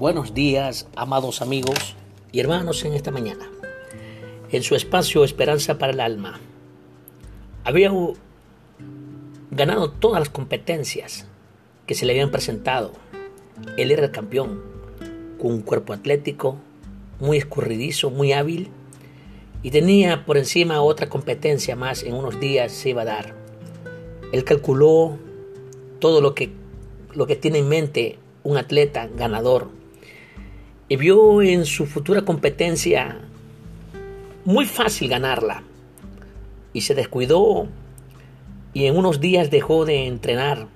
Buenos días, amados amigos y hermanos en esta mañana. En su espacio Esperanza para el Alma, había ganado todas las competencias que se le habían presentado. Él era el campeón, con un cuerpo atlético, muy escurridizo, muy hábil, y tenía por encima otra competencia más en unos días se iba a dar. Él calculó todo lo que, lo que tiene en mente un atleta ganador y vio en su futura competencia muy fácil ganarla y se descuidó y en unos días dejó de entrenar.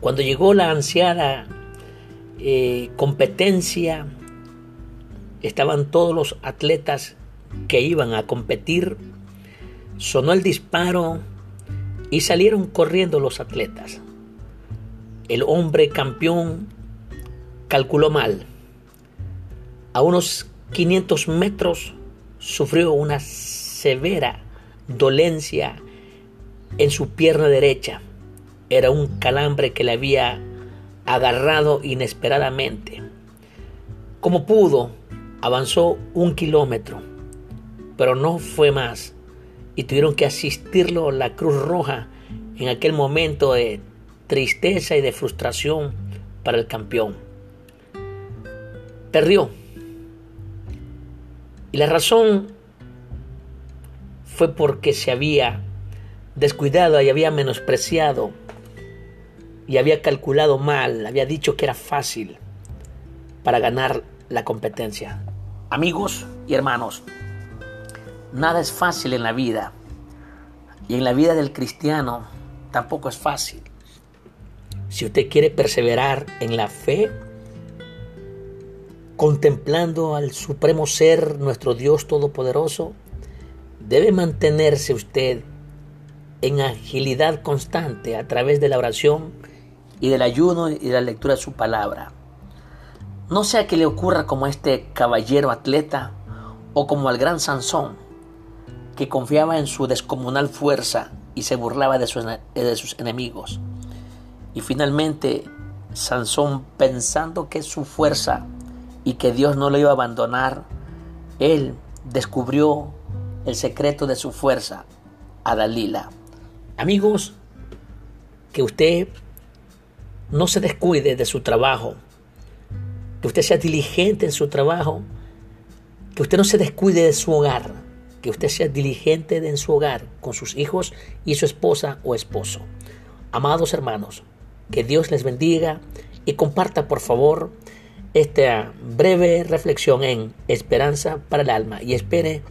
Cuando llegó la ansiada eh, competencia, estaban todos los atletas que iban a competir, sonó el disparo y salieron corriendo los atletas. El hombre campeón calculó mal. A unos 500 metros sufrió una severa dolencia en su pierna derecha. Era un calambre que le había agarrado inesperadamente. Como pudo, avanzó un kilómetro, pero no fue más y tuvieron que asistirlo la Cruz Roja en aquel momento de tristeza y de frustración para el campeón. Perdió. Y la razón fue porque se había descuidado y había menospreciado y había calculado mal, había dicho que era fácil para ganar la competencia. Amigos y hermanos, nada es fácil en la vida y en la vida del cristiano tampoco es fácil. Si usted quiere perseverar en la fe, contemplando al Supremo Ser, nuestro Dios Todopoderoso, debe mantenerse usted en agilidad constante a través de la oración y del ayuno y de la lectura de su palabra. No sea que le ocurra como a este caballero atleta o como al gran Sansón, que confiaba en su descomunal fuerza y se burlaba de sus, de sus enemigos. Y finalmente, Sansón, pensando que su fuerza y que Dios no lo iba a abandonar, él descubrió el secreto de su fuerza a Dalila. Amigos, que usted no se descuide de su trabajo, que usted sea diligente en su trabajo, que usted no se descuide de su hogar, que usted sea diligente en su hogar con sus hijos y su esposa o esposo. Amados hermanos, que Dios les bendiga y comparta por favor esta breve reflexión en Esperanza para el Alma y espere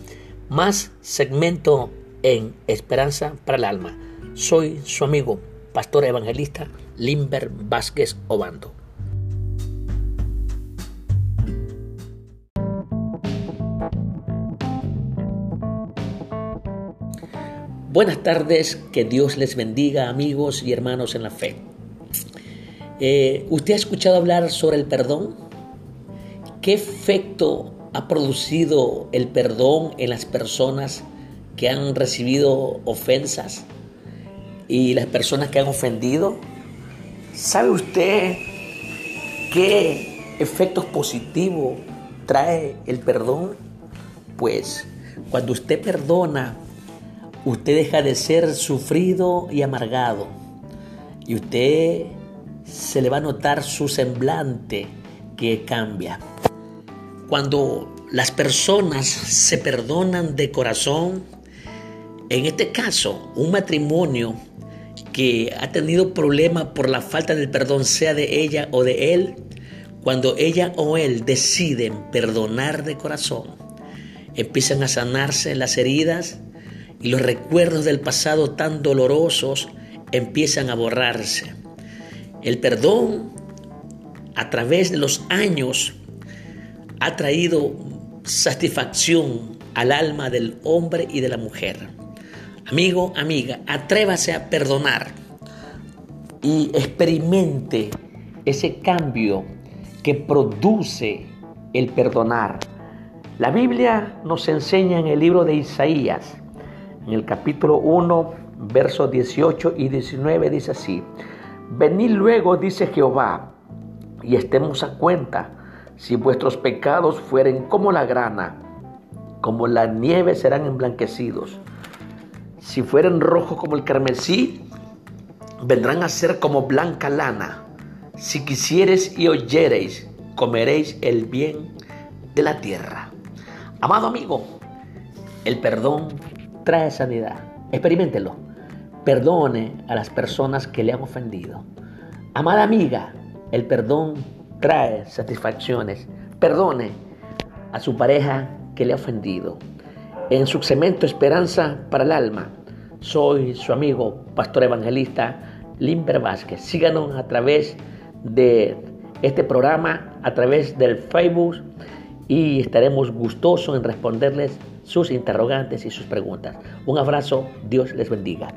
más segmento en Esperanza para el Alma. Soy su amigo, pastor evangelista Limber Vázquez Obando. Buenas tardes, que Dios les bendiga amigos y hermanos en la fe. Eh, ¿Usted ha escuchado hablar sobre el perdón? ¿Qué efecto ha producido el perdón en las personas que han recibido ofensas? y las personas que han ofendido. ¿Sabe usted qué efectos positivos trae el perdón? Pues cuando usted perdona, usted deja de ser sufrido y amargado. Y usted se le va a notar su semblante que cambia. Cuando las personas se perdonan de corazón, en este caso, un matrimonio que ha tenido problemas por la falta del perdón, sea de ella o de él, cuando ella o él deciden perdonar de corazón, empiezan a sanarse las heridas y los recuerdos del pasado tan dolorosos empiezan a borrarse. El perdón a través de los años ha traído satisfacción al alma del hombre y de la mujer. Amigo, amiga, atrévase a perdonar y experimente ese cambio que produce el perdonar. La Biblia nos enseña en el libro de Isaías, en el capítulo 1, versos 18 y 19, dice así, Venid luego, dice Jehová, y estemos a cuenta. Si vuestros pecados fueren como la grana, como la nieve serán emblanquecidos. Si fueren rojos como el carmesí, vendrán a ser como blanca lana. Si quisiereis y oyereis, comeréis el bien de la tierra. Amado amigo, el perdón trae sanidad. Experimentelo. Perdone a las personas que le han ofendido. Amada amiga, el perdón trae satisfacciones. Perdone a su pareja que le ha ofendido. En su cemento Esperanza para el Alma, soy su amigo, pastor evangelista Limber Vázquez. Síganos a través de este programa, a través del Facebook y estaremos gustosos en responderles sus interrogantes y sus preguntas. Un abrazo, Dios les bendiga.